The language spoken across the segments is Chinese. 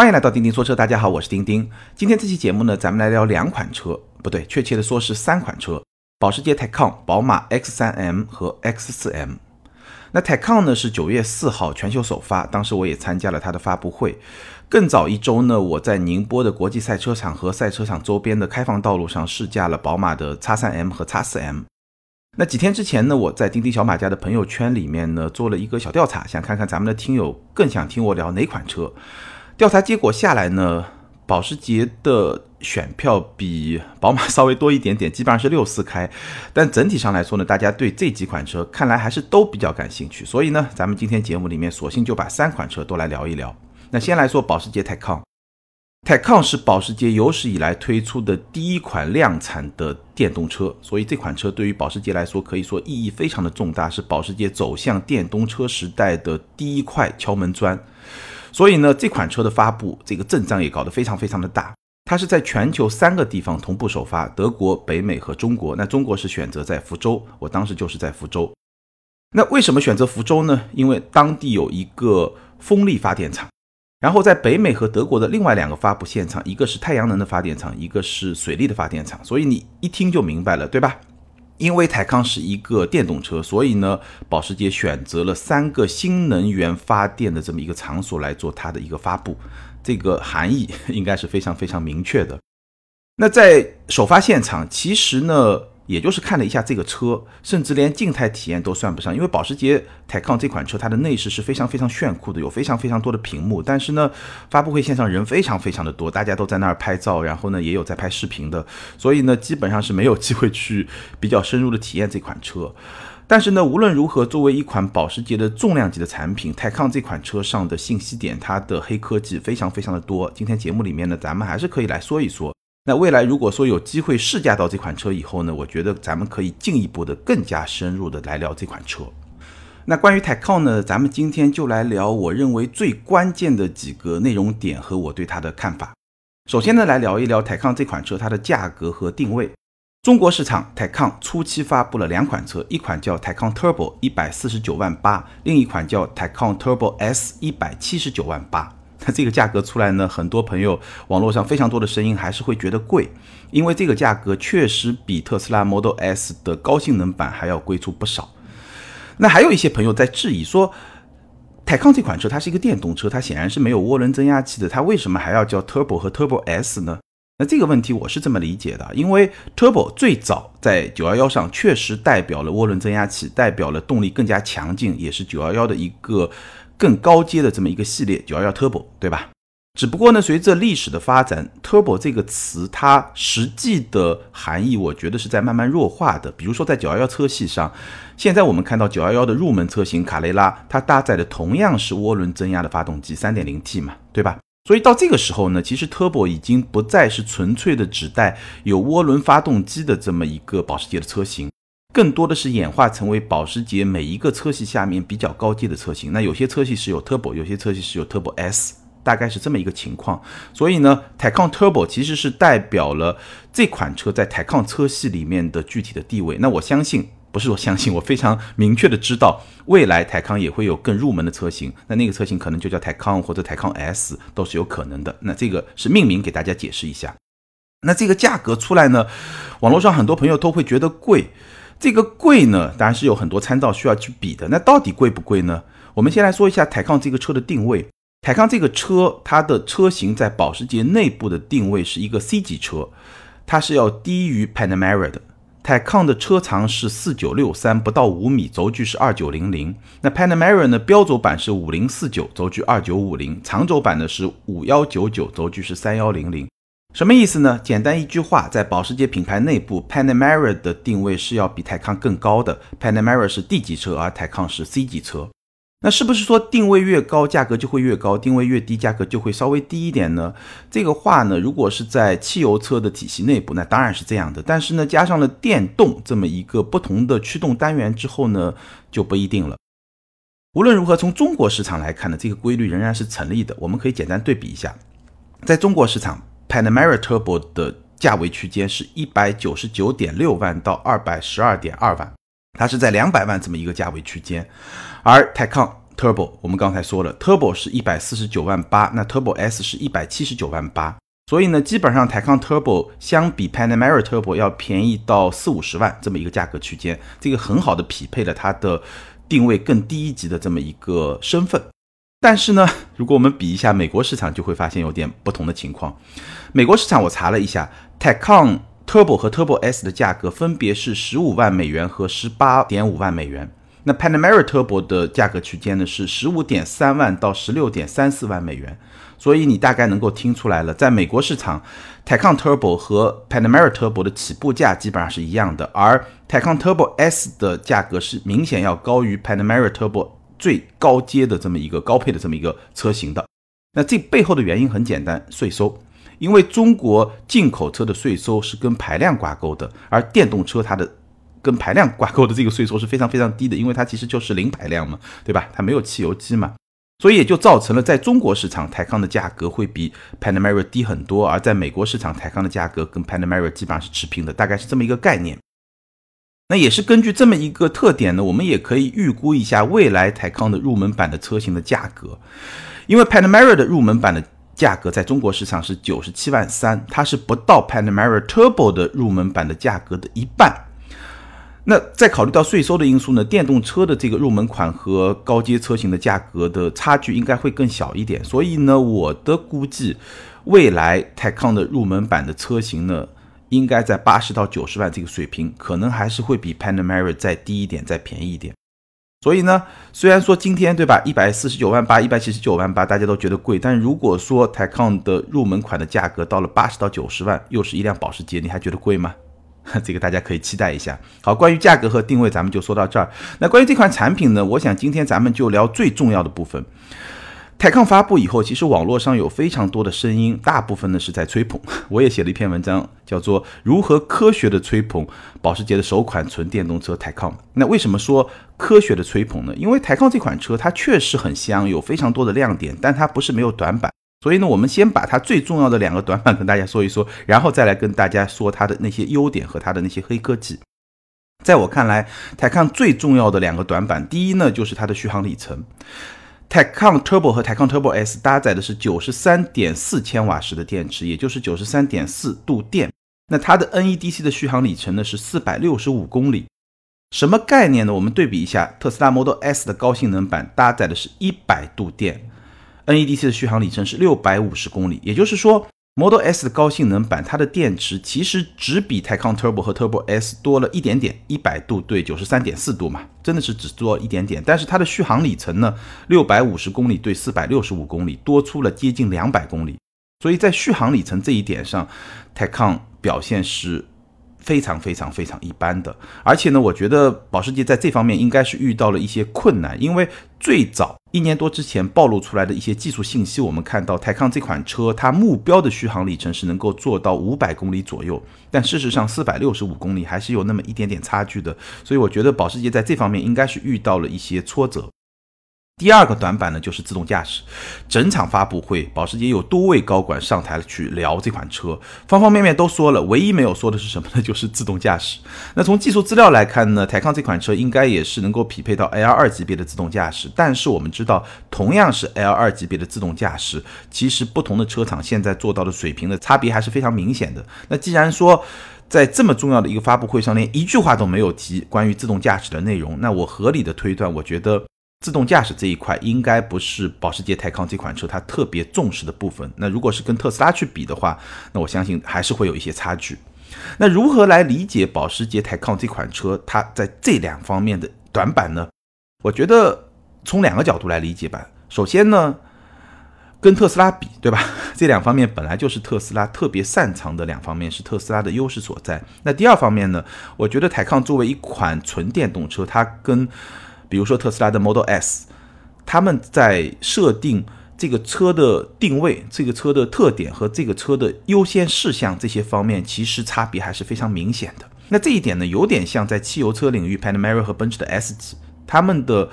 欢迎来到钉钉说车，大家好，我是钉钉。今天这期节目呢，咱们来聊两款车，不对，确切的说是三款车：保时捷 Taycan、宝马 X3M 和 X4M。那 Taycan 呢是九月四号全球首发，当时我也参加了它的发布会。更早一周呢，我在宁波的国际赛车场和赛车场周边的开放道路上试驾了宝马的 X3M 和 X4M。那几天之前呢，我在钉钉小马家的朋友圈里面呢做了一个小调查，想看看咱们的听友更想听我聊哪款车。调查结果下来呢，保时捷的选票比宝马稍微多一点点，基本上是六四开。但整体上来说呢，大家对这几款车看来还是都比较感兴趣。所以呢，咱们今天节目里面索性就把三款车都来聊一聊。那先来说保时捷 Taycan，Taycan 是保时捷有史以来推出的第一款量产的电动车，所以这款车对于保时捷来说可以说意义非常的重大，是保时捷走向电动车时代的第一块敲门砖。所以呢，这款车的发布，这个阵仗也搞得非常非常的大。它是在全球三个地方同步首发：德国、北美和中国。那中国是选择在福州，我当时就是在福州。那为什么选择福州呢？因为当地有一个风力发电厂。然后在北美和德国的另外两个发布现场，一个是太阳能的发电厂，一个是水力的发电厂。所以你一听就明白了，对吧？因为泰康是一个电动车，所以呢，保时捷选择了三个新能源发电的这么一个场所来做它的一个发布，这个含义应该是非常非常明确的。那在首发现场，其实呢。也就是看了一下这个车，甚至连静态体验都算不上，因为保时捷 Taycan 这款车它的内饰是非常非常炫酷的，有非常非常多的屏幕。但是呢，发布会线上人非常非常的多，大家都在那儿拍照，然后呢也有在拍视频的，所以呢基本上是没有机会去比较深入的体验这款车。但是呢，无论如何，作为一款保时捷的重量级的产品，Taycan 这款车上的信息点，它的黑科技非常非常的多。今天节目里面呢，咱们还是可以来说一说。那未来如果说有机会试驾到这款车以后呢，我觉得咱们可以进一步的、更加深入的来聊这款车。那关于 Taycan 呢，咱们今天就来聊我认为最关键的几个内容点和我对它的看法。首先呢，来聊一聊 Taycan 这款车它的价格和定位。中国市场 Taycan 初期发布了两款车，一款叫 Taycan Turbo，一百四十九万八；另一款叫 Taycan Turbo S，一百七十九万八。那这个价格出来呢，很多朋友网络上非常多的声音还是会觉得贵，因为这个价格确实比特斯拉 Model S 的高性能版还要贵出不少。那还有一些朋友在质疑说，泰康这款车它是一个电动车，它显然是没有涡轮增压器的，它为什么还要叫 Turbo 和 Turbo S 呢？那这个问题我是这么理解的，因为 Turbo 最早在911上确实代表了涡轮增压器，代表了动力更加强劲，也是911的一个。更高阶的这么一个系列九幺幺 Turbo，对吧？只不过呢，随着历史的发展，Turbo 这个词它实际的含义，我觉得是在慢慢弱化的。比如说在九幺幺车系上，现在我们看到九幺幺的入门车型卡雷拉，它搭载的同样是涡轮增压的发动机，三点零 T 嘛，对吧？所以到这个时候呢，其实 Turbo 已经不再是纯粹的只带有涡轮发动机的这么一个保时捷的车型。更多的是演化成为保时捷每一个车系下面比较高阶的车型。那有些车系是有 Turbo，有些车系是有 Turbo S，大概是这么一个情况。所以呢，Taycan Turbo 其实是代表了这款车在 Taycan 车系里面的具体的地位。那我相信，不是说相信，我非常明确的知道，未来 TACON 也会有更入门的车型。那那个车型可能就叫 TACON 或者 TACON S，都是有可能的。那这个是命名给大家解释一下。那这个价格出来呢，网络上很多朋友都会觉得贵。这个贵呢，当然是有很多参照需要去比的。那到底贵不贵呢？我们先来说一下泰康这个车的定位。泰康这个车，它的车型在保时捷内部的定位是一个 C 级车，它是要低于 Panamera 的。泰康的车长是四九六三，不到五米，轴距是二九零零。那 Panamera 呢，标轴版是五零四九，轴距二九五零，长轴版呢是五幺九九，轴距是三幺零零。什么意思呢？简单一句话，在保时捷品牌内部，Panamera 的定位是要比泰康更高的。Panamera 是 D 级车，而泰康是 C 级车。那是不是说定位越高，价格就会越高？定位越低，价格就会稍微低一点呢？这个话呢，如果是在汽油车的体系内部，那当然是这样的。但是呢，加上了电动这么一个不同的驱动单元之后呢，就不一定了。无论如何，从中国市场来看呢，这个规律仍然是成立的。我们可以简单对比一下，在中国市场。Panamera Turbo 的价位区间是一百九十九点六万到二百十二点二万，它是在两百万这么一个价位区间，而 Taycan Turbo，我们刚才说了，Turbo 是一百四十九万八，那 Turbo S 是一百七十九万八，所以呢，基本上台康 Turbo 相比 Panamera Turbo 要便宜到四五十万这么一个价格区间，这个很好的匹配了它的定位更低一级的这么一个身份。但是呢，如果我们比一下美国市场，就会发现有点不同的情况。美国市场我查了一下，Tacon Turbo 和 Turbo S 的价格分别是十五万美元和十八点五万美元。那 Panamera Turbo 的价格区间呢是十五点三万到十六点三四万美元。所以你大概能够听出来了，在美国市场，Tacon Turbo 和 Panamera Turbo 的起步价基本上是一样的，而 Tacon Turbo S 的价格是明显要高于 Panamera Turbo。最高阶的这么一个高配的这么一个车型的，那这背后的原因很简单，税收。因为中国进口车的税收是跟排量挂钩的，而电动车它的跟排量挂钩的这个税收是非常非常低的，因为它其实就是零排量嘛，对吧？它没有汽油机嘛，所以也就造成了在中国市场，台康的价格会比 Panamera 低很多，而在美国市场，台康的价格跟 Panamera 基本上是持平的，大概是这么一个概念。那也是根据这么一个特点呢，我们也可以预估一下未来台康的入门版的车型的价格，因为 Panamera 的入门版的价格在中国市场是九十七万三，它是不到 Panamera Turbo 的入门版的价格的一半。那再考虑到税收的因素呢，电动车的这个入门款和高阶车型的价格的差距应该会更小一点，所以呢，我的估计未来台康的入门版的车型呢。应该在八十到九十万这个水平，可能还是会比 Panamera 再低一点，再便宜一点。所以呢，虽然说今天对吧，一百四十九万八、一百七十九万八，大家都觉得贵，但如果说 Taycan 的入门款的价格到了八十到九十万，又是一辆保时捷，你还觉得贵吗？这个大家可以期待一下。好，关于价格和定位，咱们就说到这儿。那关于这款产品呢，我想今天咱们就聊最重要的部分。泰康发布以后，其实网络上有非常多的声音，大部分呢是在吹捧。我也写了一篇文章，叫做《如何科学的吹捧保时捷的首款纯电动车泰康》。那为什么说科学的吹捧呢？因为泰康这款车它确实很香，有非常多的亮点，但它不是没有短板。所以呢，我们先把它最重要的两个短板跟大家说一说，然后再来跟大家说它的那些优点和它的那些黑科技。在我看来，泰康最重要的两个短板，第一呢就是它的续航里程。Tecan Turbo 和 Tecan Turbo S 搭载的是九十三点四千瓦时的电池，也就是九十三点四度电。那它的 NEDC 的续航里程呢是四百六十五公里，什么概念呢？我们对比一下，特斯拉 Model S 的高性能版搭载的是一百度电，NEDC 的续航里程是六百五十公里，也就是说。Model S 的高性能版，它的电池其实只比 Taycan Turbo 和 Turbo S 多了一点点，一百度对九十三点四度嘛，真的是只多一点点。但是它的续航里程呢，六百五十公里对四百六十五公里，多出了接近两百公里。所以在续航里程这一点上，Taycan 表现是。非常非常非常一般的，而且呢，我觉得保时捷在这方面应该是遇到了一些困难，因为最早一年多之前暴露出来的一些技术信息，我们看到泰康这款车它目标的续航里程是能够做到五百公里左右，但事实上四百六十五公里还是有那么一点点差距的，所以我觉得保时捷在这方面应该是遇到了一些挫折。第二个短板呢，就是自动驾驶。整场发布会，保时捷有多位高管上台去聊这款车，方方面面都说了，唯一没有说的是什么呢？就是自动驾驶。那从技术资料来看呢，台康这款车应该也是能够匹配到 L 二级别的自动驾驶。但是我们知道，同样是 L 二级别的自动驾驶，其实不同的车厂现在做到的水平的差别还是非常明显的。那既然说在这么重要的一个发布会上，连一句话都没有提关于自动驾驶的内容，那我合理的推断，我觉得。自动驾驶这一块应该不是保时捷泰康这款车它特别重视的部分。那如果是跟特斯拉去比的话，那我相信还是会有一些差距。那如何来理解保时捷泰康这款车它在这两方面的短板呢？我觉得从两个角度来理解吧。首先呢，跟特斯拉比，对吧？这两方面本来就是特斯拉特别擅长的两方面，是特斯拉的优势所在。那第二方面呢，我觉得泰康作为一款纯电动车，它跟比如说特斯拉的 Model S，他们在设定这个车的定位、这个车的特点和这个车的优先事项这些方面，其实差别还是非常明显的。那这一点呢，有点像在汽油车领域，Panamera 和奔驰的 S 级，他们的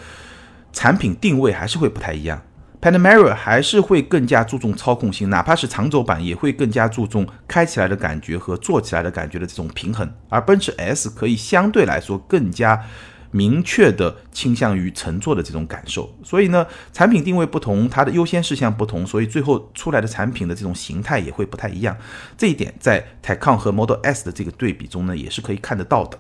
产品定位还是会不太一样。Panamera 还是会更加注重操控性，哪怕是长轴版也会更加注重开起来的感觉和坐起来的感觉的这种平衡，而奔驰 S 可以相对来说更加。明确的倾向于乘坐的这种感受。所以呢，产品定位不同，它的优先事项不同，所以最后出来的产品的这种形态也会不太一样。这一点在 Taycan 和 Model S 的这个对比中呢，也是可以看得到的。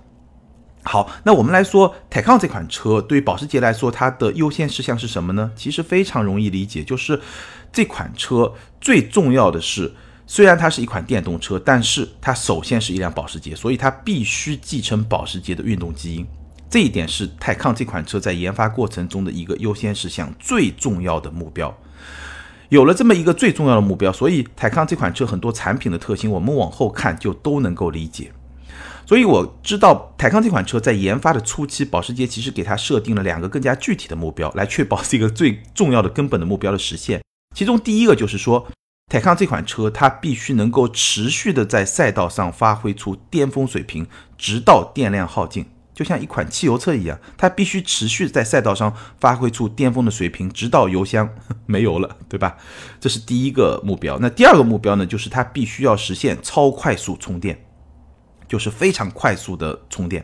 好，那我们来说 Taycan 这款车，对于保时捷来说，它的优先事项是什么呢？其实非常容易理解，就是这款车最重要的是。虽然它是一款电动车，但是它首先是一辆保时捷，所以它必须继承保时捷的运动基因。这一点是泰康这款车在研发过程中的一个优先事项，最重要的目标。有了这么一个最重要的目标，所以泰康这款车很多产品的特性，我们往后看就都能够理解。所以我知道泰康这款车在研发的初期，保时捷其实给它设定了两个更加具体的目标，来确保这个最重要的根本的目标的实现。其中第一个就是说。泰康这款车，它必须能够持续的在赛道上发挥出巅峰水平，直到电量耗尽，就像一款汽油车一样，它必须持续在赛道上发挥出巅峰的水平，直到油箱 没油了，对吧？这是第一个目标。那第二个目标呢，就是它必须要实现超快速充电，就是非常快速的充电。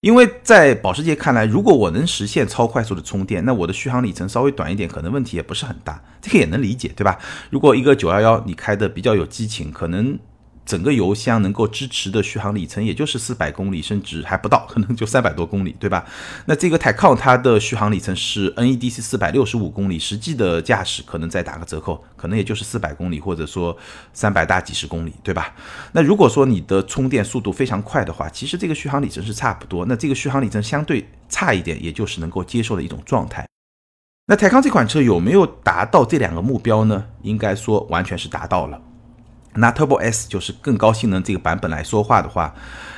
因为在保时捷看来，如果我能实现超快速的充电，那我的续航里程稍微短一点，可能问题也不是很大，这个也能理解，对吧？如果一个九幺幺你开的比较有激情，可能。整个油箱能够支持的续航里程也就是四百公里，甚至还不到，可能就三百多公里，对吧？那这个 Taycan 它的续航里程是 NEDC 四百六十五公里，实际的驾驶可能再打个折扣，可能也就是四百公里，或者说三百大几十公里，对吧？那如果说你的充电速度非常快的话，其实这个续航里程是差不多。那这个续航里程相对差一点，也就是能够接受的一种状态。那泰康这款车有没有达到这两个目标呢？应该说完全是达到了。拿 Turbo S 就是更高性能这个版本来说话的话，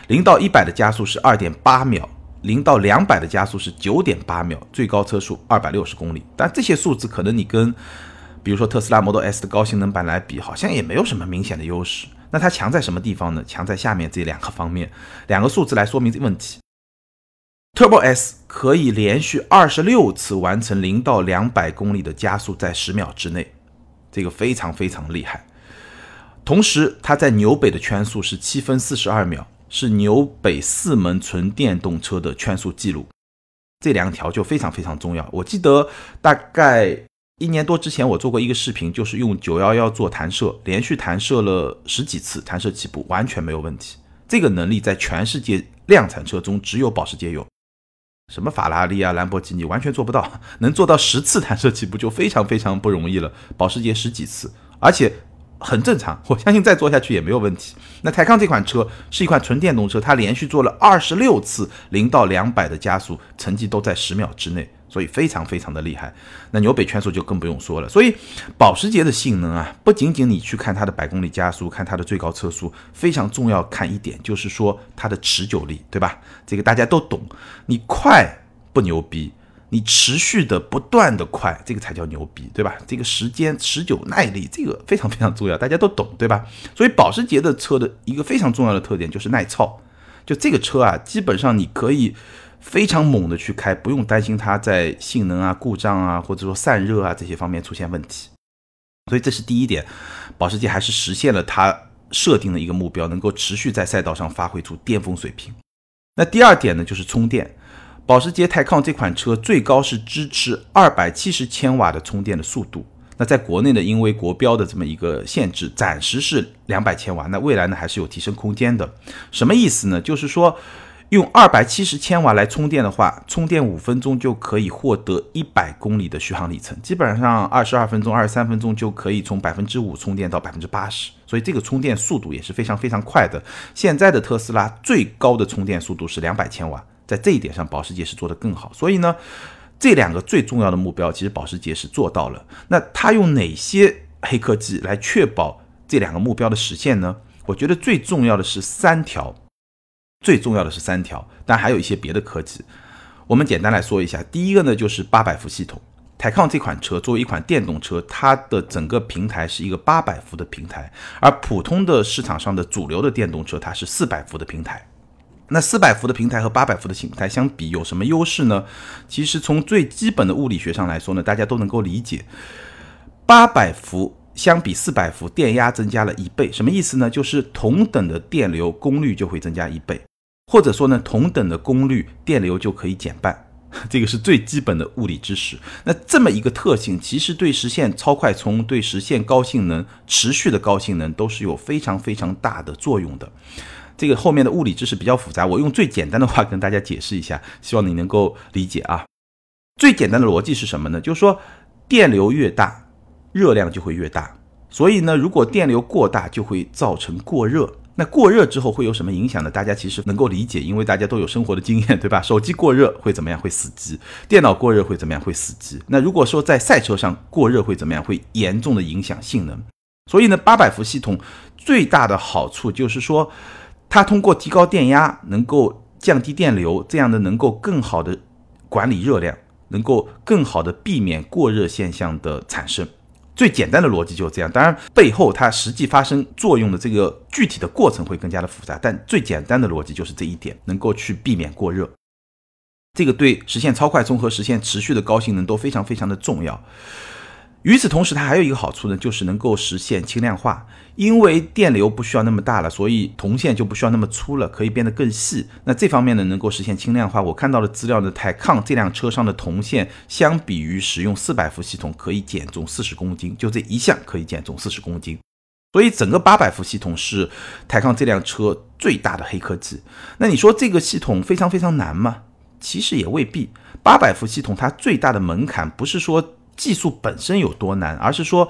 零到一百的加速是二点八秒，零到两百的加速是九点八秒，最高车速二百六十公里。但这些数字可能你跟，比如说特斯拉 Model S 的高性能版来比，好像也没有什么明显的优势。那它强在什么地方呢？强在下面这两个方面，两个数字来说明这问题。Turbo S 可以连续二十六次完成零到两百公里的加速在十秒之内，这个非常非常厉害。同时，它在纽北的圈速是七分四十二秒，是纽北四门纯电动车的圈速记录。这两条就非常非常重要。我记得大概一年多之前，我做过一个视频，就是用九幺幺做弹射，连续弹射了十几次，弹射起步完全没有问题。这个能力在全世界量产车中只有保时捷有，什么法拉利啊、兰博基尼完全做不到。能做到十次弹射起步就非常非常不容易了，保时捷十几次，而且。很正常，我相信再做下去也没有问题。那泰康这款车是一款纯电动车，它连续做了二十六次零到两百的加速，成绩都在十秒之内，所以非常非常的厉害。那纽北圈速就更不用说了。所以保时捷的性能啊，不仅仅你去看它的百公里加速，看它的最高车速，非常重要看一点就是说它的持久力，对吧？这个大家都懂，你快不牛逼。你持续的不断的快，这个才叫牛逼，对吧？这个时间持久耐力，这个非常非常重要，大家都懂，对吧？所以保时捷的车的一个非常重要的特点就是耐操，就这个车啊，基本上你可以非常猛的去开，不用担心它在性能啊、故障啊，或者说散热啊这些方面出现问题。所以这是第一点，保时捷还是实现了它设定的一个目标，能够持续在赛道上发挥出巅峰水平。那第二点呢，就是充电。保时捷泰康这款车最高是支持二百七十千瓦的充电的速度。那在国内呢，因为国标的这么一个限制，暂时是两百千瓦。那未来呢，还是有提升空间的。什么意思呢？就是说，用二百七十千瓦来充电的话，充电五分钟就可以获得一百公里的续航里程。基本上二十二分钟、二十三分钟就可以从百分之五充电到百分之八十。所以这个充电速度也是非常非常快的。现在的特斯拉最高的充电速度是两百千瓦。在这一点上，保时捷是做得更好。所以呢，这两个最重要的目标，其实保时捷是做到了。那它用哪些黑科技来确保这两个目标的实现呢？我觉得最重要的是三条，最重要的是三条，但还有一些别的科技。我们简单来说一下，第一个呢就是八百伏系统。泰康这款车作为一款电动车，它的整个平台是一个八百伏的平台，而普通的市场上的主流的电动车，它是四百伏的平台。那四百伏的平台和八百伏的平台相比有什么优势呢？其实从最基本的物理学上来说呢，大家都能够理解，八百伏相比四百伏电压增加了一倍，什么意思呢？就是同等的电流功率就会增加一倍。或者说呢，同等的功率，电流就可以减半。这个是最基本的物理知识。那这么一个特性，其实对实现超快充、对实现高性能、持续的高性能，都是有非常非常大的作用的。这个后面的物理知识比较复杂，我用最简单的话跟大家解释一下，希望你能够理解啊。最简单的逻辑是什么呢？就是说，电流越大，热量就会越大。所以呢，如果电流过大，就会造成过热。那过热之后会有什么影响呢？大家其实能够理解，因为大家都有生活的经验，对吧？手机过热会怎么样？会死机。电脑过热会怎么样？会死机。那如果说在赛车上过热会怎么样？会严重的影响性能。所以呢，八百伏系统最大的好处就是说，它通过提高电压，能够降低电流，这样的能够更好的管理热量，能够更好的避免过热现象的产生。最简单的逻辑就是这样，当然背后它实际发生作用的这个具体的过程会更加的复杂，但最简单的逻辑就是这一点，能够去避免过热，这个对实现超快充和实现持续的高性能都非常非常的重要。与此同时，它还有一个好处呢，就是能够实现轻量化。因为电流不需要那么大了，所以铜线就不需要那么粗了，可以变得更细。那这方面呢，能够实现轻量化。我看到的资料呢，泰康这辆车上的铜线，相比于使用四百伏系统，可以减重四十公斤，就这一项可以减重四十公斤。所以整个八百伏系统是泰康这辆车最大的黑科技。那你说这个系统非常非常难吗？其实也未必。八百伏系统它最大的门槛不是说。技术本身有多难，而是说，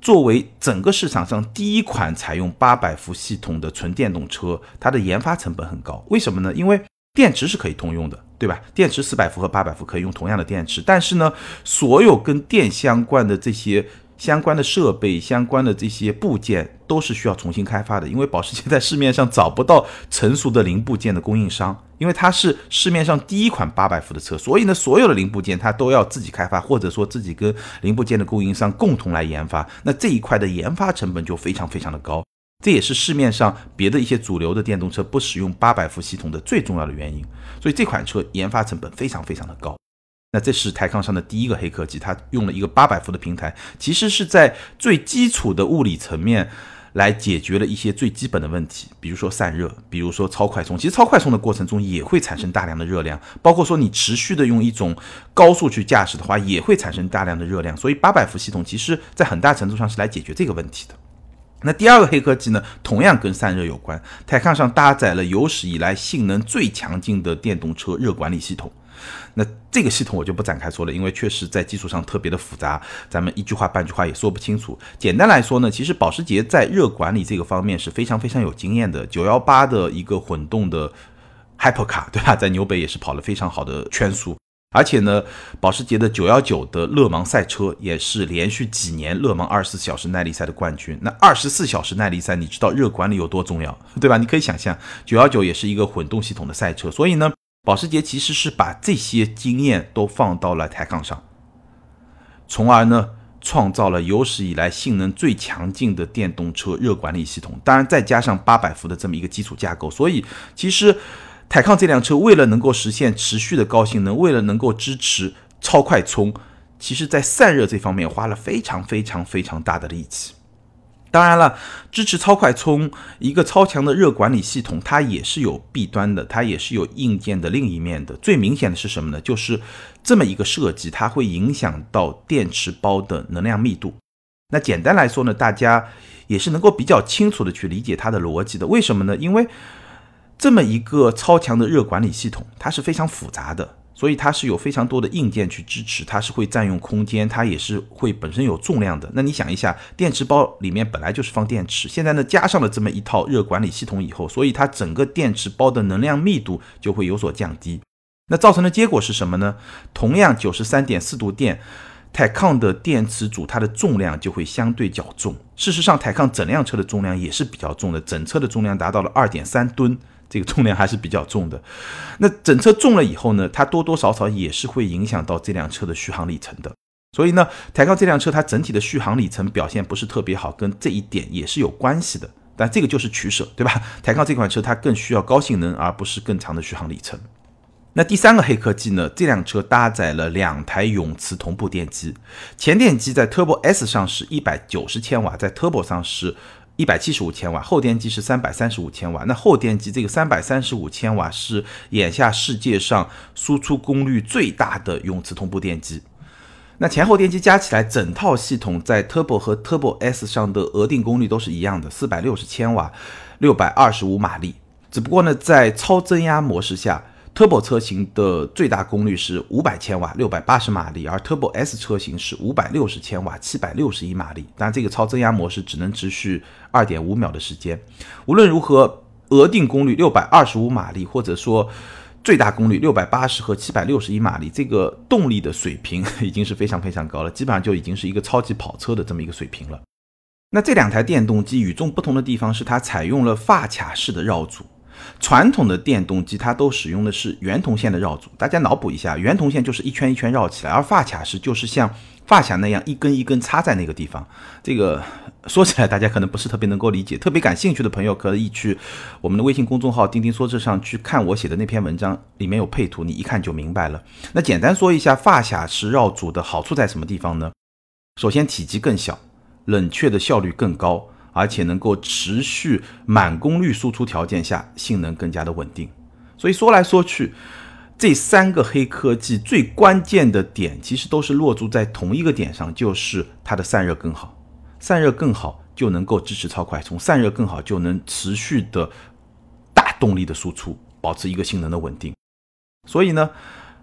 作为整个市场上第一款采用八百伏系统的纯电动车，它的研发成本很高。为什么呢？因为电池是可以通用的，对吧？电池四百伏和八百伏可以用同样的电池，但是呢，所有跟电相关的这些。相关的设备、相关的这些部件都是需要重新开发的，因为保时捷在市面上找不到成熟的零部件的供应商，因为它是市面上第一款八百伏的车，所以呢，所有的零部件它都要自己开发，或者说自己跟零部件的供应商共同来研发，那这一块的研发成本就非常非常的高，这也是市面上别的一些主流的电动车不使用八百伏系统的最重要的原因，所以这款车研发成本非常非常的高。那这是台康上的第一个黑科技，它用了一个八百伏的平台，其实是在最基础的物理层面来解决了一些最基本的问题，比如说散热，比如说超快充。其实超快充的过程中也会产生大量的热量，包括说你持续的用一种高速去驾驶的话，也会产生大量的热量。所以八百伏系统其实在很大程度上是来解决这个问题的。那第二个黑科技呢，同样跟散热有关，台康上搭载了有史以来性能最强劲的电动车热管理系统。那这个系统我就不展开说了，因为确实在技术上特别的复杂，咱们一句话半句话也说不清楚。简单来说呢，其实保时捷在热管理这个方面是非常非常有经验的。九幺八的一个混动的 Hypercar，对吧？在纽北也是跑了非常好的圈速，而且呢，保时捷的九幺九的勒芒赛车也是连续几年勒芒二十四小时耐力赛的冠军。那二十四小时耐力赛，你知道热管理有多重要，对吧？你可以想象，九幺九也是一个混动系统的赛车，所以呢。保时捷其实是把这些经验都放到了抬杠上，从而呢创造了有史以来性能最强劲的电动车热管理系统。当然，再加上八百伏的这么一个基础架构，所以其实抬杠这辆车为了能够实现持续的高性能，为了能够支持超快充，其实在散热这方面花了非常非常非常大的力气。当然了，支持超快充，一个超强的热管理系统，它也是有弊端的，它也是有硬件的另一面的。最明显的是什么呢？就是这么一个设计，它会影响到电池包的能量密度。那简单来说呢，大家也是能够比较清楚的去理解它的逻辑的。为什么呢？因为这么一个超强的热管理系统，它是非常复杂的。所以它是有非常多的硬件去支持，它是会占用空间，它也是会本身有重量的。那你想一下，电池包里面本来就是放电池，现在呢加上了这么一套热管理系统以后，所以它整个电池包的能量密度就会有所降低。那造成的结果是什么呢？同样九十三点四度电，泰康的电池组它的重量就会相对较重。事实上，泰康整辆车的重量也是比较重的，整车的重量达到了二点三吨。这个重量还是比较重的，那整车重了以后呢，它多多少少也是会影响到这辆车的续航里程的。所以呢，抬杠这辆车它整体的续航里程表现不是特别好，跟这一点也是有关系的。但这个就是取舍，对吧？抬杠这款车它更需要高性能，而不是更长的续航里程。那第三个黑科技呢？这辆车搭载了两台永磁同步电机，前电机在 Turbo S 上是一百九十千瓦，在 Turbo 上是。一百七十五千瓦，后电机是三百三十五千瓦。那后电机这个三百三十五千瓦是眼下世界上输出功率最大的永磁同步电机。那前后电机加起来，整套系统在 Turbo 和 Turbo S 上的额定功率都是一样的，四百六十千瓦，六百二十五马力。只不过呢，在超增压模式下，Turbo 车型的最大功率是五百千瓦，六百八十马力，而 Turbo S 车型是五百六十千瓦，七百六十一马力。当然，这个超增压模式只能持续二点五秒的时间。无论如何，额定功率六百二十五马力，或者说最大功率六百八十和七百六十一马力，这个动力的水平 已经是非常非常高了，基本上就已经是一个超级跑车的这么一个水平了。那这两台电动机与众不同的地方是，它采用了发卡式的绕组。传统的电动机它都使用的是圆铜线的绕组，大家脑补一下，圆铜线就是一圈一圈绕起来，而发卡式就是像发卡那样一根一根插在那个地方。这个说起来大家可能不是特别能够理解，特别感兴趣的朋友可以去我们的微信公众号“钉钉说车”上去看我写的那篇文章，里面有配图，你一看就明白了。那简单说一下发卡式绕组的好处在什么地方呢？首先体积更小，冷却的效率更高。而且能够持续满功率输出条件下，性能更加的稳定。所以说来说去，这三个黑科技最关键的点，其实都是落足在同一个点上，就是它的散热更好。散热更好就能够支持超快充，散热更好就能持续的大动力的输出，保持一个性能的稳定。所以呢，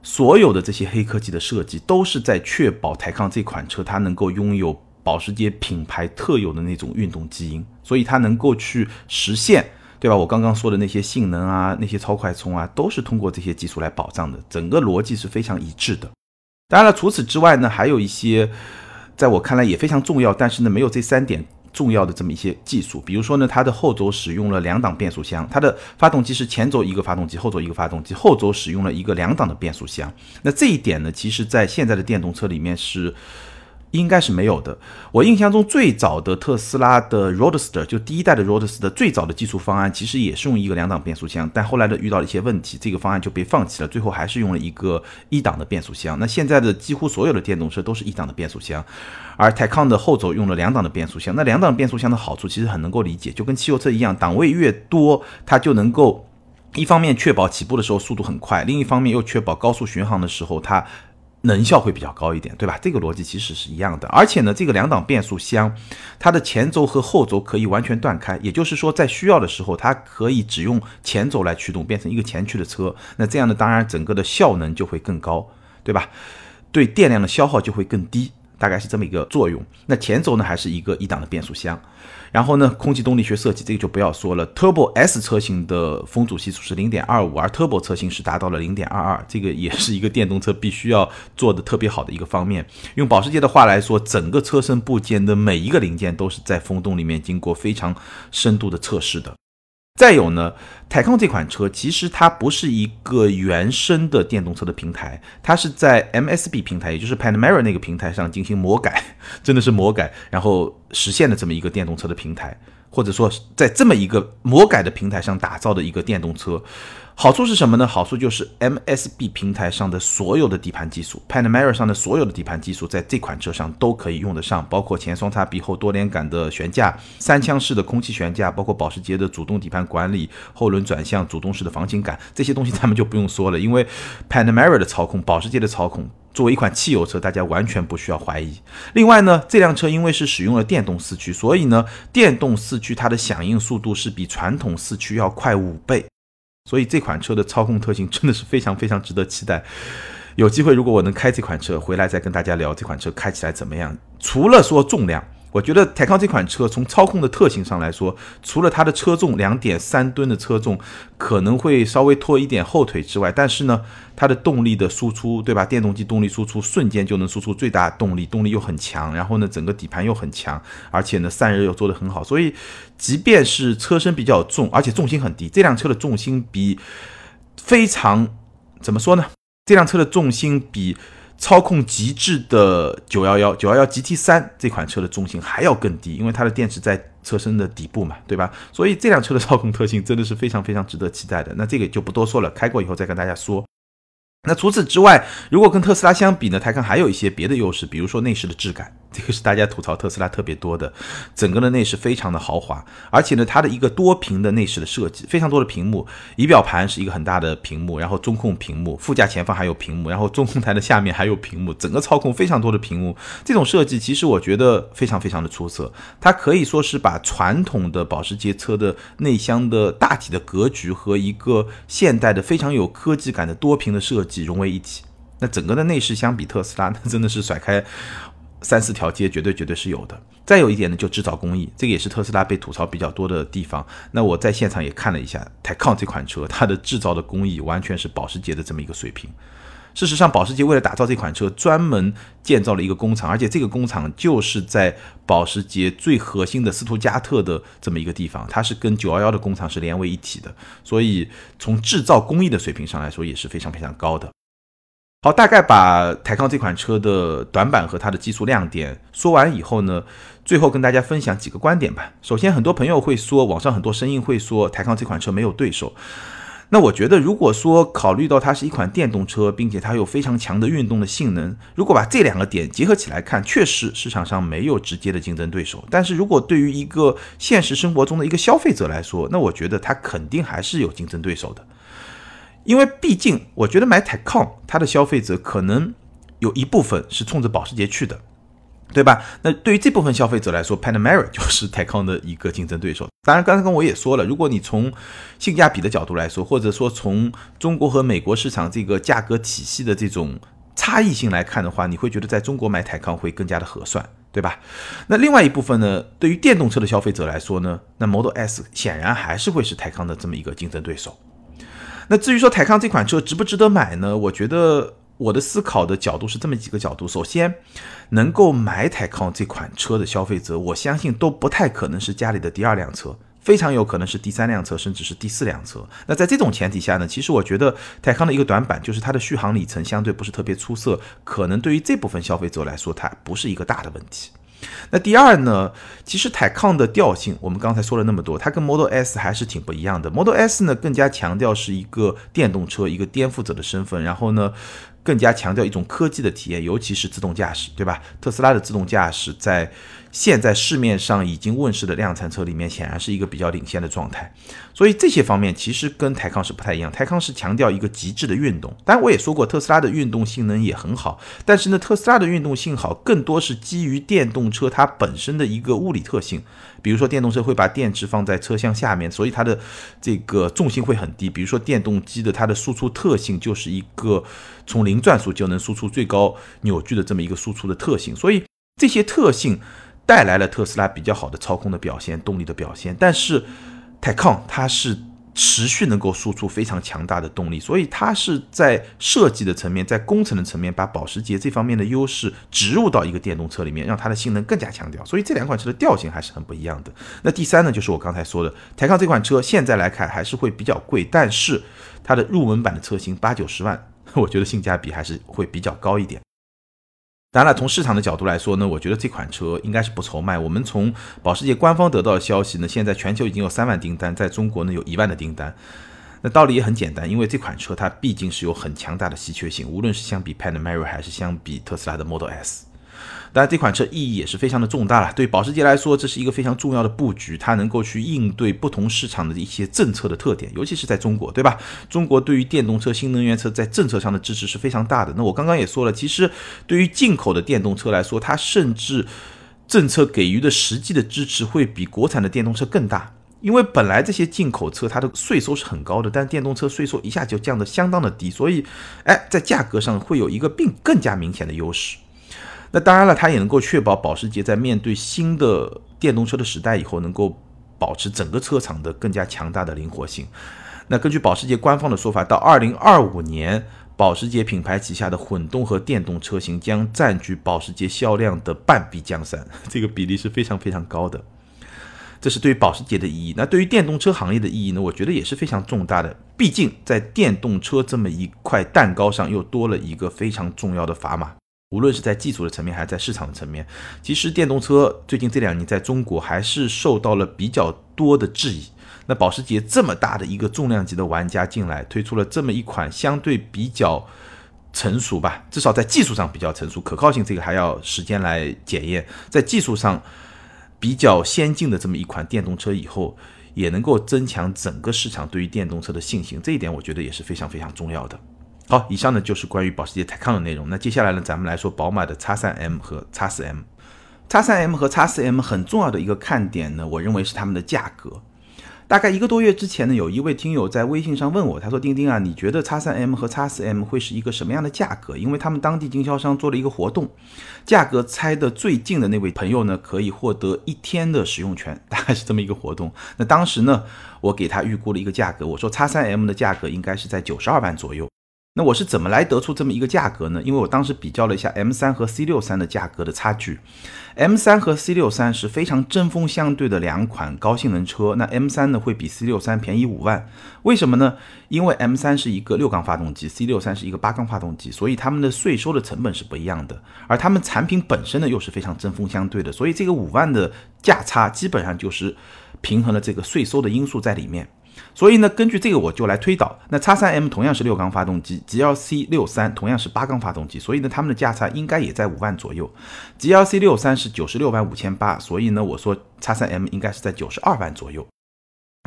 所有的这些黑科技的设计，都是在确保台康这款车它能够拥有。保时捷品牌特有的那种运动基因，所以它能够去实现，对吧？我刚刚说的那些性能啊，那些超快充啊，都是通过这些技术来保障的，整个逻辑是非常一致的。当然了，除此之外呢，还有一些在我看来也非常重要，但是呢，没有这三点重要的这么一些技术。比如说呢，它的后轴使用了两档变速箱，它的发动机是前轴一个发动机，后轴一个发动机，后轴使用了一个两档的变速箱。那这一点呢，其实在现在的电动车里面是。应该是没有的。我印象中最早的特斯拉的 Roadster 就第一代的 Roadster 最早的技术方案其实也是用一个两档变速箱，但后来的遇到了一些问题，这个方案就被放弃了，最后还是用了一个一档的变速箱。那现在的几乎所有的电动车都是一档的变速箱，而 Taycan 的后轴用了两档的变速箱。那两档变速箱的好处其实很能够理解，就跟汽油车一样，档位越多，它就能够一方面确保起步的时候速度很快，另一方面又确保高速巡航的时候它。能效会比较高一点，对吧？这个逻辑其实是一样的。而且呢，这个两档变速箱，它的前轴和后轴可以完全断开，也就是说，在需要的时候，它可以只用前轴来驱动，变成一个前驱的车。那这样呢，当然整个的效能就会更高，对吧？对电量的消耗就会更低。大概是这么一个作用。那前轴呢，还是一个一档的变速箱。然后呢，空气动力学设计这个就不要说了。Turbo S 车型的风阻系数是零点二五，而 Turbo 车型是达到了零点二二，这个也是一个电动车必须要做的特别好的一个方面。用保时捷的话来说，整个车身部件的每一个零件都是在风洞里面经过非常深度的测试的。再有呢，泰康这款车其实它不是一个原生的电动车的平台，它是在 MSB 平台，也就是 Panamera 那个平台上进行魔改，真的是魔改，然后实现的这么一个电动车的平台，或者说在这么一个魔改的平台上打造的一个电动车。好处是什么呢？好处就是 MSB 平台上的所有的底盘技术，Panamera 上的所有的底盘技术，在这款车上都可以用得上，包括前双叉臂后多连杆的悬架、三腔式的空气悬架，包括保时捷的主动底盘管理、后轮转向、主动式的防倾杆，这些东西咱们就不用说了，因为 Panamera 的操控，保时捷的操控，作为一款汽油车，大家完全不需要怀疑。另外呢，这辆车因为是使用了电动四驱，所以呢，电动四驱它的响应速度是比传统四驱要快五倍。所以这款车的操控特性真的是非常非常值得期待。有机会，如果我能开这款车回来，再跟大家聊这款车开起来怎么样。除了说重量。我觉得泰康这款车从操控的特性上来说，除了它的车重两点三吨的车重可能会稍微拖一点后腿之外，但是呢，它的动力的输出，对吧？电动机动力输出瞬间就能输出最大动力，动力又很强，然后呢，整个底盘又很强，而且呢，散热又做得很好，所以即便是车身比较重，而且重心很低，这辆车的重心比非常怎么说呢？这辆车的重心比。操控极致的九幺幺九幺幺 GT 三这款车的重心还要更低，因为它的电池在车身的底部嘛，对吧？所以这辆车的操控特性真的是非常非常值得期待的。那这个就不多说了，开过以后再跟大家说。那除此之外，如果跟特斯拉相比呢，台康还有一些别的优势，比如说内饰的质感。这个是大家吐槽特斯拉特别多的，整个的内饰非常的豪华，而且呢，它的一个多屏的内饰的设计，非常多的屏幕，仪表盘是一个很大的屏幕，然后中控屏幕，副驾前方还有屏幕，然后中控台的下面还有屏幕，整个操控非常多的屏幕，这种设计其实我觉得非常非常的出色，它可以说是把传统的保时捷车的内箱的大体的格局和一个现代的非常有科技感的多屏的设计融为一体。那整个的内饰相比特斯拉，那真的是甩开。三四条街绝对绝对是有的。再有一点呢，就制造工艺，这个也是特斯拉被吐槽比较多的地方。那我在现场也看了一下 taycon 这款车，它的制造的工艺完全是保时捷的这么一个水平。事实上，保时捷为了打造这款车，专门建造了一个工厂，而且这个工厂就是在保时捷最核心的斯图加特的这么一个地方，它是跟911的工厂是连为一体的，所以从制造工艺的水平上来说也是非常非常高的。好，大概把台康这款车的短板和它的技术亮点说完以后呢，最后跟大家分享几个观点吧。首先，很多朋友会说，网上很多声音会说台康这款车没有对手。那我觉得，如果说考虑到它是一款电动车，并且它有非常强的运动的性能，如果把这两个点结合起来看，确实市场上没有直接的竞争对手。但是如果对于一个现实生活中的一个消费者来说，那我觉得它肯定还是有竞争对手的。因为毕竟，我觉得买 Taycan，它的消费者可能有一部分是冲着保时捷去的，对吧？那对于这部分消费者来说，Panamera 就是 Taycan 的一个竞争对手。当然，刚才跟我也说了，如果你从性价比的角度来说，或者说从中国和美国市场这个价格体系的这种差异性来看的话，你会觉得在中国买 Taycan 会更加的合算，对吧？那另外一部分呢，对于电动车的消费者来说呢，那 Model S 显然还是会是 Taycan 的这么一个竞争对手。那至于说台康这款车值不值得买呢？我觉得我的思考的角度是这么几个角度。首先，能够买台康这款车的消费者，我相信都不太可能是家里的第二辆车，非常有可能是第三辆车，甚至是第四辆车。那在这种前提下呢，其实我觉得泰康的一个短板就是它的续航里程相对不是特别出色，可能对于这部分消费者来说，它不是一个大的问题。那第二呢？其实 Taycan 的调性，我们刚才说了那么多，它跟 Model S 还是挺不一样的。Model S 呢，更加强调是一个电动车，一个颠覆者的身份，然后呢，更加强调一种科技的体验，尤其是自动驾驶，对吧？特斯拉的自动驾驶在。现在市面上已经问世的量产车里面，显然是一个比较领先的状态，所以这些方面其实跟台康是不太一样。台康是强调一个极致的运动，当然我也说过特斯拉的运动性能也很好，但是呢，特斯拉的运动性好更多是基于电动车它本身的一个物理特性，比如说电动车会把电池放在车厢下面，所以它的这个重心会很低。比如说电动机的它的输出特性就是一个从零转速就能输出最高扭矩的这么一个输出的特性，所以这些特性。带来了特斯拉比较好的操控的表现、动力的表现，但是泰康它是持续能够输出非常强大的动力，所以它是在设计的层面、在工程的层面，把保时捷这方面的优势植入到一个电动车里面，让它的性能更加强调。所以这两款车的调性还是很不一样的。那第三呢，就是我刚才说的，Taycan 这款车现在来看还是会比较贵，但是它的入门版的车型八九十万，我觉得性价比还是会比较高一点。当然了，从市场的角度来说呢，我觉得这款车应该是不愁卖。我们从保时捷官方得到的消息呢，现在全球已经有三万订单，在中国呢有一万的订单。那道理也很简单，因为这款车它毕竟是有很强大的稀缺性，无论是相比 Panamera 还是相比特斯拉的 Model S。当然，这款车意义也是非常的重大了。对保时捷来说，这是一个非常重要的布局，它能够去应对不同市场的一些政策的特点，尤其是在中国，对吧？中国对于电动车、新能源车在政策上的支持是非常大的。那我刚刚也说了，其实对于进口的电动车来说，它甚至政策给予的实际的支持会比国产的电动车更大，因为本来这些进口车它的税收是很高的，但电动车税收一下就降得相当的低，所以，哎，在价格上会有一个并更加明显的优势。那当然了，它也能够确保保时捷在面对新的电动车的时代以后，能够保持整个车厂的更加强大的灵活性。那根据保时捷官方的说法，到二零二五年，保时捷品牌旗下的混动和电动车型将占据保时捷销量的半壁江山，这个比例是非常非常高的。这是对于保时捷的意义。那对于电动车行业的意义呢？我觉得也是非常重大的。毕竟在电动车这么一块蛋糕上，又多了一个非常重要的砝码。无论是在技术的层面，还是在市场的层面，其实电动车最近这两年在中国还是受到了比较多的质疑。那保时捷这么大的一个重量级的玩家进来，推出了这么一款相对比较成熟吧，至少在技术上比较成熟，可靠性这个还要时间来检验。在技术上比较先进的这么一款电动车以后，也能够增强整个市场对于电动车的信心，这一点我觉得也是非常非常重要的。好，以上呢就是关于保时捷 Taycan 的内容。那接下来呢，咱们来说宝马的 X3M 和 X4M。X3M 和 X4M 很重要的一个看点呢，我认为是它们的价格。大概一个多月之前呢，有一位听友在微信上问我，他说：“丁丁啊，你觉得 X3M 和 X4M 会是一个什么样的价格？因为他们当地经销商做了一个活动，价格猜的最近的那位朋友呢，可以获得一天的使用权，大概是这么一个活动。那当时呢，我给他预估了一个价格，我说 X3M 的价格应该是在九十二万左右。”那我是怎么来得出这么一个价格呢？因为我当时比较了一下 M3 和 C63 的价格的差距，M3 和 C63 是非常针锋相对的两款高性能车。那 M3 呢会比 C63 便宜五万，为什么呢？因为 M3 是一个六缸发动机，C63 是一个八缸发动机，所以它们的税收的成本是不一样的。而它们产品本身呢又是非常针锋相对的，所以这个五万的价差基本上就是平衡了这个税收的因素在里面。所以呢，根据这个我就来推导，那叉三 M 同样是六缸发动机，GLC 六三同样是八缸发动机，所以呢，它们的价差应该也在五万左右。GLC 六三是九十六万五千八，所以呢，我说叉三 M 应该是在九十二万左右，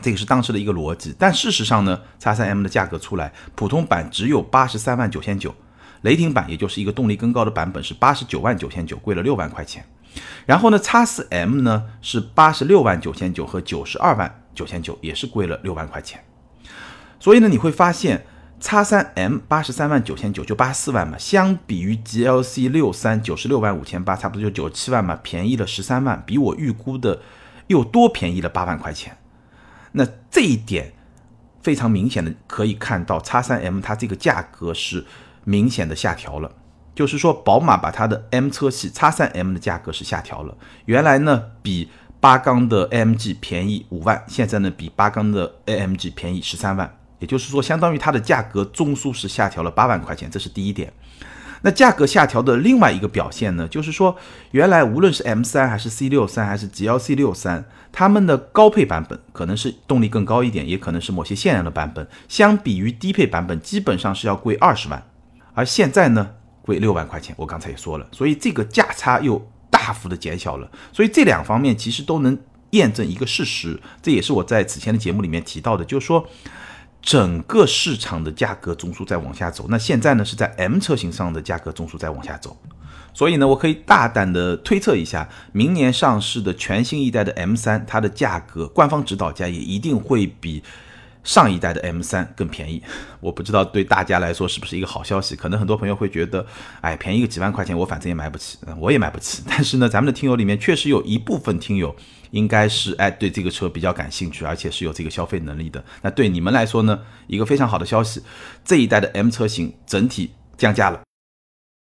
这个是当时的一个逻辑。但事实上呢，叉三 M 的价格出来，普通版只有八十三万九千九，雷霆版也就是一个动力更高的版本是八十九万九千九，贵了六万块钱。然后呢，叉四 M 呢是八十六万九千九和九十二万。九千九也是贵了六万块钱，所以呢，你会发现叉三 M 八十三万九千九就八十四万嘛，相比于 GLC 六三九十六万五千八，差不多就九十七万嘛，便宜了十三万，比我预估的又多便宜了八万块钱。那这一点非常明显的可以看到，叉三 M 它这个价格是明显的下调了，就是说宝马把它的 M 车系叉三 M 的价格是下调了，原来呢比。八缸的 AMG 便宜五万，现在呢比八缸的 AMG 便宜十三万，也就是说，相当于它的价格中枢是下调了八万块钱，这是第一点。那价格下调的另外一个表现呢，就是说，原来无论是 M3 还是 C63 还是 GLC63，它们的高配版本可能是动力更高一点，也可能是某些限量的版本，相比于低配版本基本上是要贵二十万，而现在呢贵六万块钱，我刚才也说了，所以这个价差又。大幅的减小了，所以这两方面其实都能验证一个事实，这也是我在此前的节目里面提到的，就是说整个市场的价格中枢在往下走。那现在呢是在 M 车型上的价格中枢在往下走，所以呢我可以大胆的推测一下，明年上市的全新一代的 M3，它的价格官方指导价也一定会比。上一代的 M3 更便宜，我不知道对大家来说是不是一个好消息。可能很多朋友会觉得，哎，便宜个几万块钱，我反正也买不起，我也买不起。但是呢，咱们的听友里面确实有一部分听友，应该是哎对这个车比较感兴趣，而且是有这个消费能力的。那对你们来说呢，一个非常好的消息，这一代的 M 车型整体降价了。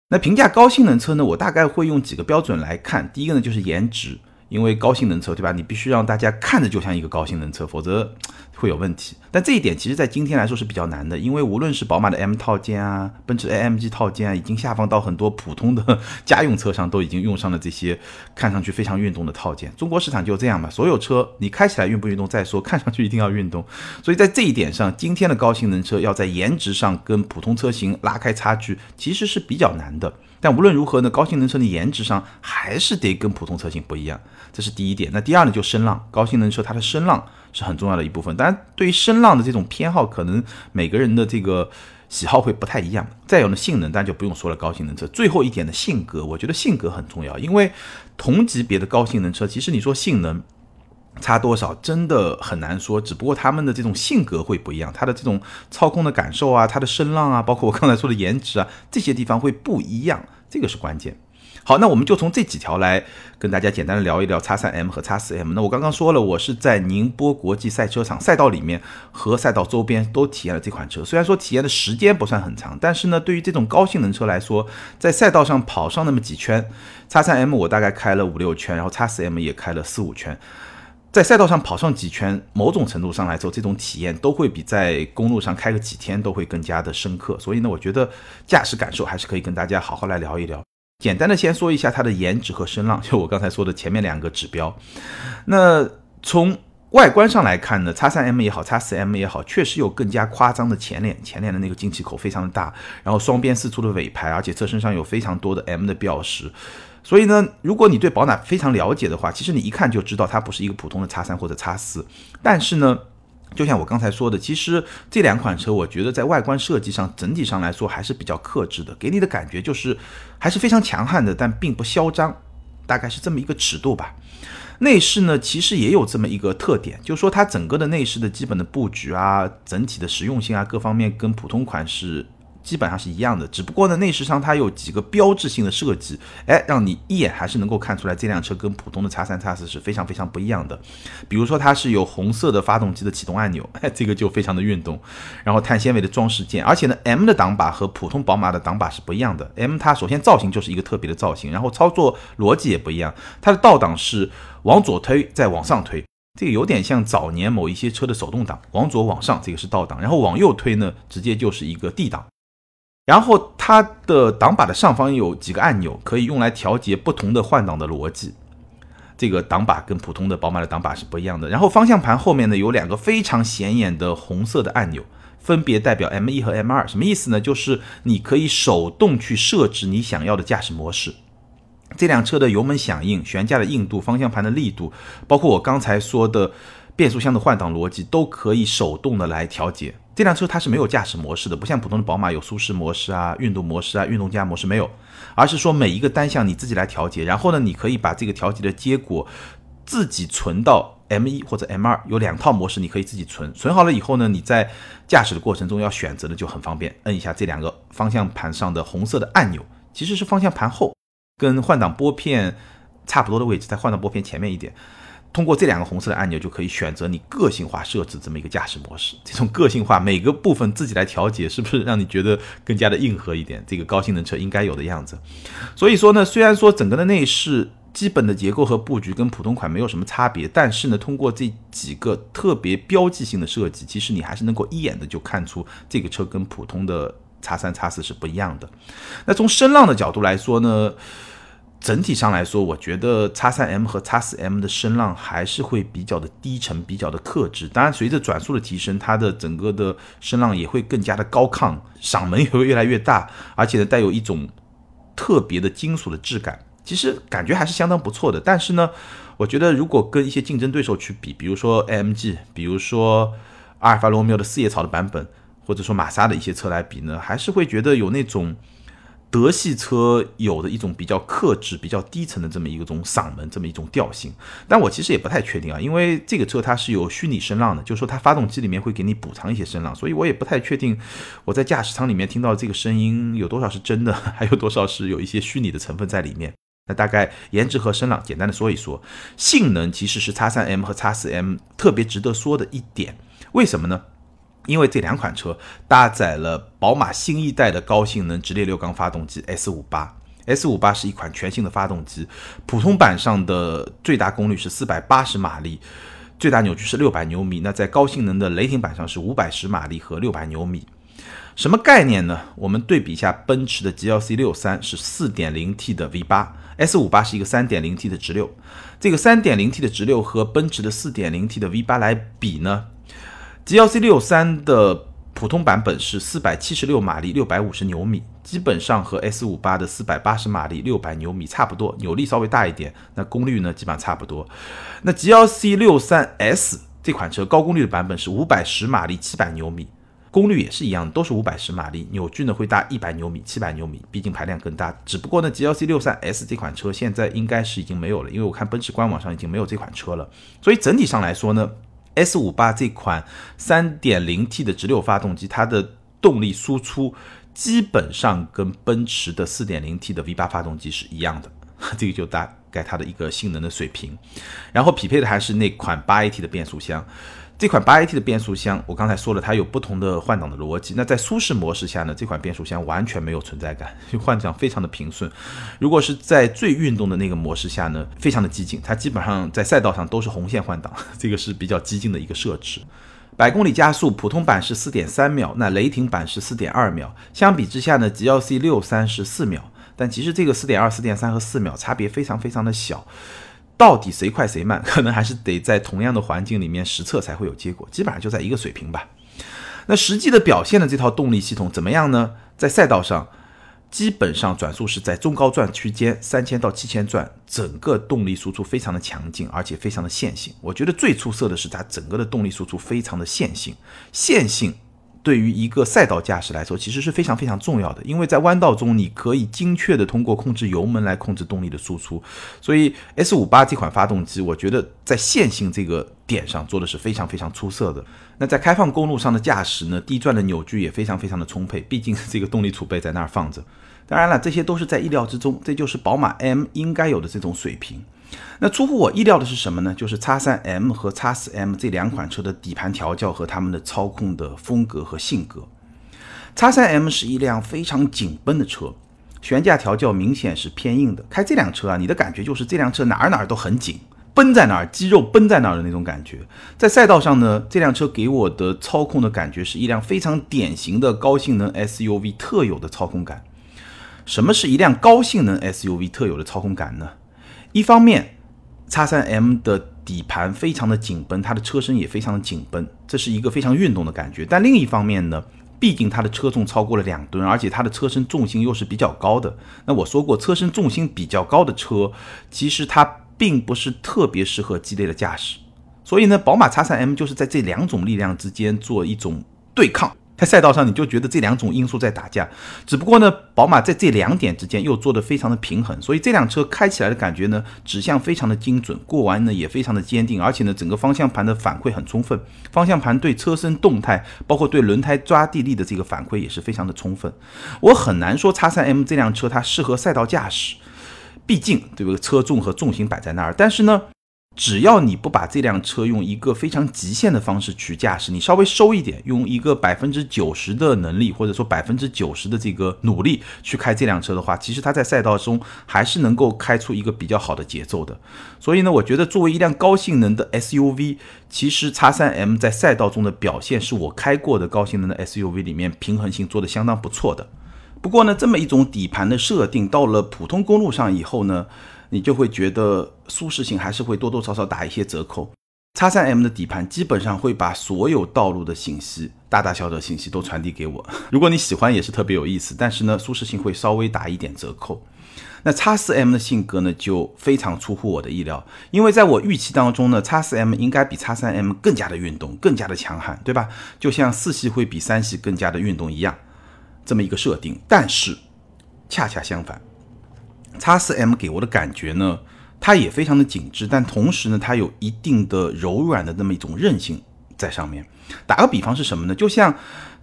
那评价高性能车呢，我大概会用几个标准来看。第一个呢，就是颜值。因为高性能车，对吧？你必须让大家看着就像一个高性能车，否则会有问题。但这一点其实，在今天来说是比较难的，因为无论是宝马的 M 套件啊，奔驰 AMG 套件啊，已经下放到很多普通的家用车上，都已经用上了这些看上去非常运动的套件。中国市场就这样吧，所有车你开起来运不运动再说，看上去一定要运动。所以在这一点上，今天的高性能车要在颜值上跟普通车型拉开差距，其实是比较难的。但无论如何呢，高性能车的颜值上还是得跟普通车型不一样，这是第一点。那第二呢，就声浪，高性能车它的声浪是很重要的一部分。当然，对于声浪的这种偏好，可能每个人的这个喜好会不太一样。再有呢，性能，当然就不用说了，高性能车。最后一点的性格，我觉得性格很重要，因为同级别的高性能车，其实你说性能。差多少真的很难说，只不过他们的这种性格会不一样，他的这种操控的感受啊，他的声浪啊，包括我刚才说的颜值啊，这些地方会不一样，这个是关键。好，那我们就从这几条来跟大家简单的聊一聊叉三 M 和叉四 M。那我刚刚说了，我是在宁波国际赛车场赛道里面和赛道周边都体验了这款车，虽然说体验的时间不算很长，但是呢，对于这种高性能车来说，在赛道上跑上那么几圈，叉三 M 我大概开了五六圈，然后叉四 M 也开了四五圈。在赛道上跑上几圈，某种程度上来说，这种体验都会比在公路上开个几天都会更加的深刻。所以呢，我觉得驾驶感受还是可以跟大家好好来聊一聊。简单的先说一下它的颜值和声浪，就我刚才说的前面两个指标。那从外观上来看呢，叉三 M 也好，叉四 M 也好，确实有更加夸张的前脸，前脸的那个进气口非常的大，然后双边四出的尾排，而且车身上有非常多的 M 的标识。所以呢，如果你对宝马非常了解的话，其实你一看就知道它不是一个普通的叉三或者叉四。但是呢，就像我刚才说的，其实这两款车，我觉得在外观设计上整体上来说还是比较克制的，给你的感觉就是还是非常强悍的，但并不嚣张，大概是这么一个尺度吧。内饰呢，其实也有这么一个特点，就是说它整个的内饰的基本的布局啊，整体的实用性啊，各方面跟普通款是基本上是一样的。只不过呢，内饰上它有几个标志性的设计，哎，让你一眼还是能够看出来这辆车跟普通的叉三、叉四是非常非常不一样的。比如说它是有红色的发动机的启动按钮，哎，这个就非常的运动。然后碳纤维的装饰件，而且呢，M 的挡把和普通宝马的挡把是不一样的。M 它首先造型就是一个特别的造型，然后操作逻辑也不一样，它的倒档是。往左推，再往上推，这个有点像早年某一些车的手动挡，往左往上，这个是倒档，然后往右推呢，直接就是一个 D 档。然后它的挡把的上方有几个按钮，可以用来调节不同的换挡的逻辑。这个挡把跟普通的宝马的挡把是不一样的。然后方向盘后面呢有两个非常显眼的红色的按钮，分别代表 M 一和 M 二，什么意思呢？就是你可以手动去设置你想要的驾驶模式。这辆车的油门响应、悬架的硬度、方向盘的力度，包括我刚才说的变速箱的换挡逻辑，都可以手动的来调节。这辆车它是没有驾驶模式的，不像普通的宝马有舒适模式啊、运动模式啊、运动加模式没有，而是说每一个单项你自己来调节。然后呢，你可以把这个调节的结果自己存到 M 一或者 M 二，有两套模式你可以自己存。存好了以后呢，你在驾驶的过程中要选择的就很方便，摁一下这两个方向盘上的红色的按钮，其实是方向盘后。跟换挡拨片差不多的位置，在换挡拨片前面一点，通过这两个红色的按钮就可以选择你个性化设置这么一个驾驶模式。这种个性化，每个部分自己来调节，是不是让你觉得更加的硬核一点？这个高性能车应该有的样子。所以说呢，虽然说整个的内饰基本的结构和布局跟普通款没有什么差别，但是呢，通过这几个特别标记性的设计，其实你还是能够一眼的就看出这个车跟普通的叉三、叉四是不一样的。那从声浪的角度来说呢？整体上来说，我觉得叉三 M 和叉四 M 的声浪还是会比较的低沉，比较的克制。当然，随着转速的提升，它的整个的声浪也会更加的高亢，嗓门也会越来越大，而且呢，带有一种特别的金属的质感。其实感觉还是相当不错的。但是呢，我觉得如果跟一些竞争对手去比，比如说 AMG，比如说阿尔法罗密欧的四叶草的版本，或者说玛莎的一些车来比呢，还是会觉得有那种。德系车有的一种比较克制、比较低沉的这么一种嗓门，这么一种调性，但我其实也不太确定啊，因为这个车它是有虚拟声浪的，就是说它发动机里面会给你补偿一些声浪，所以我也不太确定我在驾驶舱里面听到这个声音有多少是真的，还有多少是有一些虚拟的成分在里面。那大概颜值和声浪简单的说一说，性能其实是叉三 M 和叉四 M 特别值得说的一点，为什么呢？因为这两款车搭载了宝马新一代的高性能直列六缸发动机 S 五八，S 五八是一款全新的发动机，普通版上的最大功率是四百八十马力，最大扭矩是六百牛米。那在高性能的雷霆版上是五百十马力和六百牛米。什么概念呢？我们对比一下，奔驰的 GLC 六三是四点零 T 的 V 八，S 五八是一个三点零 T 的直六。这个三点零 T 的直六和奔驰的四点零 T 的 V 八来比呢？GLC 六三的普通版本是四百七十六马力，六百五十牛米，基本上和 S 五八的四百八十马力，六百牛米差不多，扭力稍微大一点。那功率呢，基本上差不多。那 GLC 六三 S 这款车高功率的版本是五百十马力，七百牛米，功率也是一样，都是五百十马力，扭矩呢会大一百牛米，七百牛米，毕竟排量更大。只不过呢，GLC 六三 S 这款车现在应该是已经没有了，因为我看奔驰官网上已经没有这款车了。所以整体上来说呢。S 五八这款三点零 T 的直六发动机，它的动力输出基本上跟奔驰的四点零 T 的 V 八发动机是一样的，这个就大概它的一个性能的水平。然后匹配的还是那款八 AT 的变速箱。这款八 AT 的变速箱，我刚才说了，它有不同的换挡的逻辑。那在舒适模式下呢，这款变速箱完全没有存在感，换挡非常的平顺。如果是在最运动的那个模式下呢，非常的激进，它基本上在赛道上都是红线换挡，这个是比较激进的一个设置。百公里加速，普通版是四点三秒，那雷霆版是四点二秒。相比之下呢，GLC 六三是四秒，但其实这个四点二、四点三和四秒差别非常非常的小。到底谁快谁慢，可能还是得在同样的环境里面实测才会有结果，基本上就在一个水平吧。那实际的表现的这套动力系统怎么样呢？在赛道上。基本上转速是在中高转区间三千到七千转，整个动力输出非常的强劲，而且非常的线性。我觉得最出色的是它整个的动力输出非常的线性。线性对于一个赛道驾驶来说，其实是非常非常重要的，因为在弯道中你可以精确的通过控制油门来控制动力的输出。所以 S 五八这款发动机，我觉得在线性这个点上做的是非常非常出色的。那在开放公路上的驾驶呢，低转的扭矩也非常非常的充沛，毕竟这个动力储备在那儿放着。当然了，这些都是在意料之中，这就是宝马 M 应该有的这种水平。那出乎我意料的是什么呢？就是 x 三 M 和 x 四 M 这两款车的底盘调教和他们的操控的风格和性格。x 三 M 是一辆非常紧绷的车，悬架调教明显是偏硬的。开这辆车啊，你的感觉就是这辆车哪儿哪儿都很紧，绷在哪儿，肌肉绷在哪儿的那种感觉。在赛道上呢，这辆车给我的操控的感觉是一辆非常典型的高性能 SUV 特有的操控感。什么是一辆高性能 SUV 特有的操控感呢？一方面，X3M 的底盘非常的紧绷，它的车身也非常的紧绷，这是一个非常运动的感觉。但另一方面呢，毕竟它的车重超过了两吨，而且它的车身重心又是比较高的。那我说过，车身重心比较高的车，其实它并不是特别适合激烈的驾驶。所以呢，宝马 X3M 就是在这两种力量之间做一种对抗。在赛道上，你就觉得这两种因素在打架，只不过呢，宝马在这两点之间又做得非常的平衡，所以这辆车开起来的感觉呢，指向非常的精准，过弯呢也非常的坚定，而且呢，整个方向盘的反馈很充分，方向盘对车身动态，包括对轮胎抓地力的这个反馈也是非常的充分。我很难说叉三 M 这辆车它适合赛道驾驶，毕竟对不对？车重和重心摆在那儿，但是呢。只要你不把这辆车用一个非常极限的方式去驾驶，你稍微收一点，用一个百分之九十的能力，或者说百分之九十的这个努力去开这辆车的话，其实它在赛道中还是能够开出一个比较好的节奏的。所以呢，我觉得作为一辆高性能的 SUV，其实 X3M 在赛道中的表现是我开过的高性能的 SUV 里面平衡性做的相当不错的。不过呢，这么一种底盘的设定到了普通公路上以后呢？你就会觉得舒适性还是会多多少少打一些折扣。叉三 M 的底盘基本上会把所有道路的信息、大大小小的信息都传递给我。如果你喜欢，也是特别有意思。但是呢，舒适性会稍微打一点折扣。那叉四 M 的性格呢，就非常出乎我的意料。因为在我预期当中呢，叉四 M 应该比叉三 M 更加的运动，更加的强悍，对吧？就像四系会比三系更加的运动一样，这么一个设定。但是恰恰相反。叉四 M 给我的感觉呢，它也非常的紧致，但同时呢，它有一定的柔软的那么一种韧性在上面。打个比方是什么呢？就像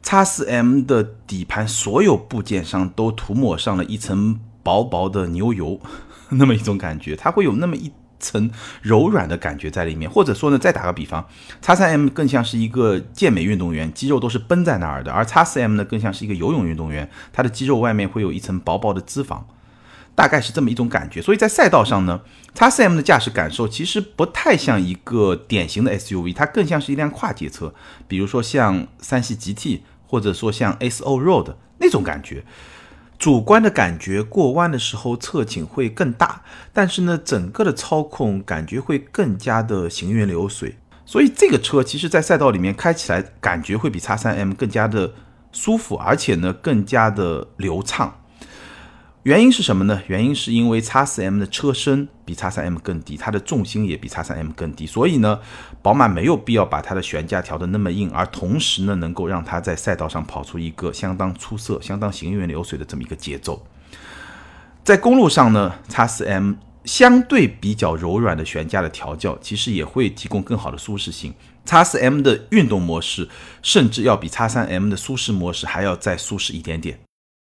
叉四 M 的底盘所有部件上都涂抹上了一层薄薄的牛油，那么一种感觉，它会有那么一层柔软的感觉在里面。或者说呢，再打个比方，叉三 M 更像是一个健美运动员，肌肉都是绷在那儿的，而叉四 M 呢，更像是一个游泳运动员，他的肌肉外面会有一层薄薄的脂肪。大概是这么一种感觉，所以在赛道上呢，X 4 M 的驾驶感受其实不太像一个典型的 SUV，它更像是一辆跨界车，比如说像三系 GT，或者说像 SO Road 那种感觉。主观的感觉，过弯的时候侧倾会更大，但是呢，整个的操控感觉会更加的行云流水。所以这个车其实，在赛道里面开起来感觉会比 X 3 M 更加的舒服，而且呢，更加的流畅。原因是什么呢？原因是因为 X4M 的车身比 X3M 更低，它的重心也比 X3M 更低，所以呢，宝马没有必要把它的悬架调得那么硬，而同时呢，能够让它在赛道上跑出一个相当出色、相当行云流水的这么一个节奏。在公路上呢，X4M 相对比较柔软的悬架的调教，其实也会提供更好的舒适性。X4M 的运动模式甚至要比 X3M 的舒适模式还要再舒适一点点。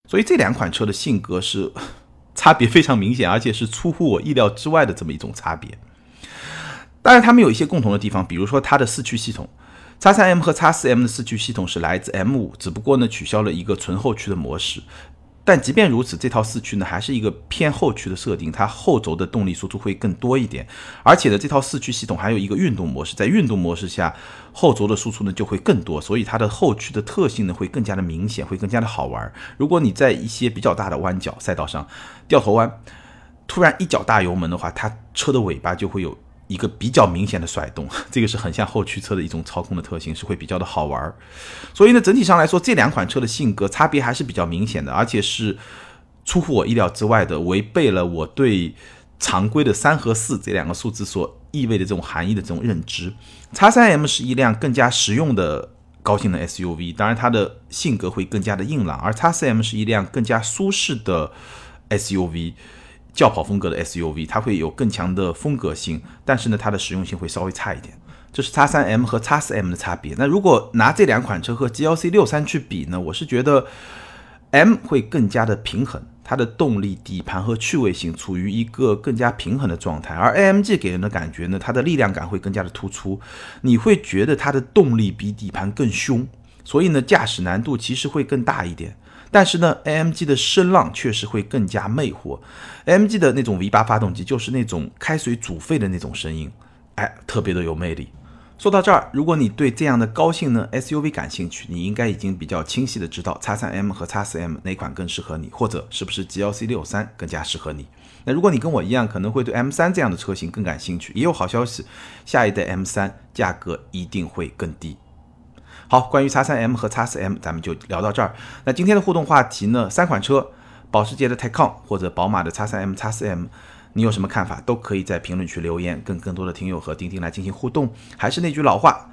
所以这两款车的性格是 差别非常明显，而且是出乎我意料之外的这么一种差别。当然，它们有一些共同的地方，比如说它的四驱系统，X3M 和 X4M 的四驱系统是来自 M5，只不过呢取消了一个纯后驱的模式。但即便如此，这套四驱呢还是一个偏后驱的设定，它后轴的动力输出会更多一点。而且呢，这套四驱系统还有一个运动模式，在运动模式下，后轴的输出呢就会更多，所以它的后驱的特性呢会更加的明显，会更加的好玩。如果你在一些比较大的弯角赛道上掉头弯，突然一脚大油门的话，它车的尾巴就会有一个比较明显的甩动，这个是很像后驱车的一种操控的特性，是会比较的好玩。所以呢，整体上来说，这两款车的性格差别还是比较明显的，而且是出乎我意料之外的，违背了我对常规的三和四这两个数字所意味的这种含义的这种认知。叉三 M 是一辆更加实用的高性能 SUV，当然它的性格会更加的硬朗，而叉四 M 是一辆更加舒适的 SUV。轿跑风格的 SUV，它会有更强的风格性，但是呢，它的实用性会稍微差一点。这是叉三 M 和叉四 M 的差别。那如果拿这两款车和 GLC 六三去比呢？我是觉得 M 会更加的平衡，它的动力、底盘和趣味性处于一个更加平衡的状态。而 AMG 给人的感觉呢，它的力量感会更加的突出，你会觉得它的动力比底盘更凶，所以呢，驾驶难度其实会更大一点。但是呢，AMG 的声浪确实会更加魅惑。AMG 的那种 V8 发动机就是那种开水煮沸的那种声音，哎，特别的有魅力。说到这儿，如果你对这样的高性能 SUV 感兴趣，你应该已经比较清晰的知道 X3M 和 X4M 哪款更适合你，或者是不是 GLC 六三更加适合你。那如果你跟我一样，可能会对 M3 这样的车型更感兴趣，也有好消息，下一代 M3 价格一定会更低。好，关于叉三 M 和叉四 M，咱们就聊到这儿。那今天的互动话题呢？三款车，保时捷的 Taycan 或者宝马的叉三 M、叉四 M，你有什么看法？都可以在评论区留言，跟更多的听友和钉钉来进行互动。还是那句老话，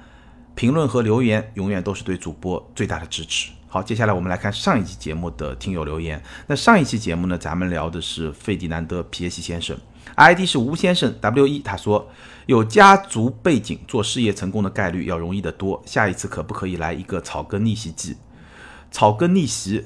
评论和留言永远都是对主播最大的支持。好，接下来我们来看上一期节目的听友留言。那上一期节目呢，咱们聊的是费迪南德·皮耶西先生，ID 是吴先生 W 一，他说。有家族背景做事业成功的概率要容易得多。下一次可不可以来一个草根逆袭记？草根逆袭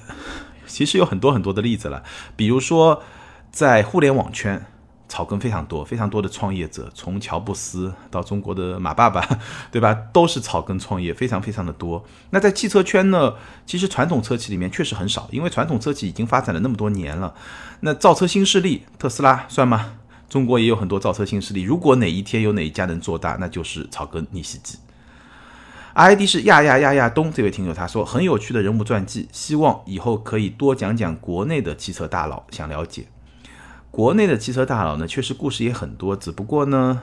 其实有很多很多的例子了，比如说在互联网圈，草根非常多，非常多的创业者，从乔布斯到中国的马爸爸，对吧？都是草根创业，非常非常的多。那在汽车圈呢，其实传统车企里面确实很少，因为传统车企已经发展了那么多年了。那造车新势力，特斯拉算吗？中国也有很多造车新势力，如果哪一天有哪一家能做大，那就是草根逆袭机。ID 是亚亚亚亚东这位听友他说很有趣的人物传记，希望以后可以多讲讲国内的汽车大佬，想了解国内的汽车大佬呢，确实故事也很多，只不过呢，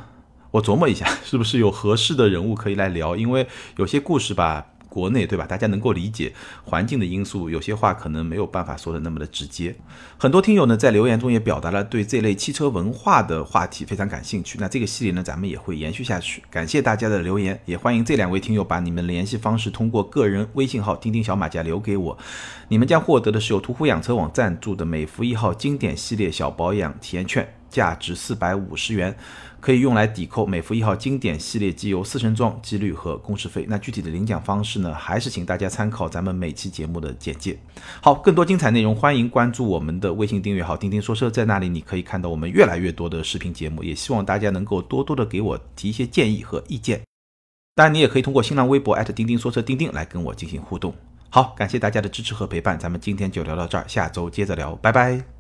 我琢磨一下 是不是有合适的人物可以来聊，因为有些故事吧。国内对吧？大家能够理解环境的因素，有些话可能没有办法说的那么的直接。很多听友呢在留言中也表达了对这类汽车文化的话题非常感兴趣。那这个系列呢，咱们也会延续下去。感谢大家的留言，也欢迎这两位听友把你们联系方式通过个人微信号“钉钉小马甲”留给我。你们将获得的是由途虎养车网赞助的美孚一号经典系列小保养体验券，价值四百五十元。可以用来抵扣美孚一号经典系列机油四升装机滤和工时费。那具体的领奖方式呢？还是请大家参考咱们每期节目的简介。好，更多精彩内容，欢迎关注我们的微信订阅号“钉钉说车”，在那里你可以看到我们越来越多的视频节目。也希望大家能够多多的给我提一些建议和意见。当然，你也可以通过新浪微博钉钉说车钉钉来跟我进行互动。好，感谢大家的支持和陪伴，咱们今天就聊到这儿，下周接着聊，拜拜。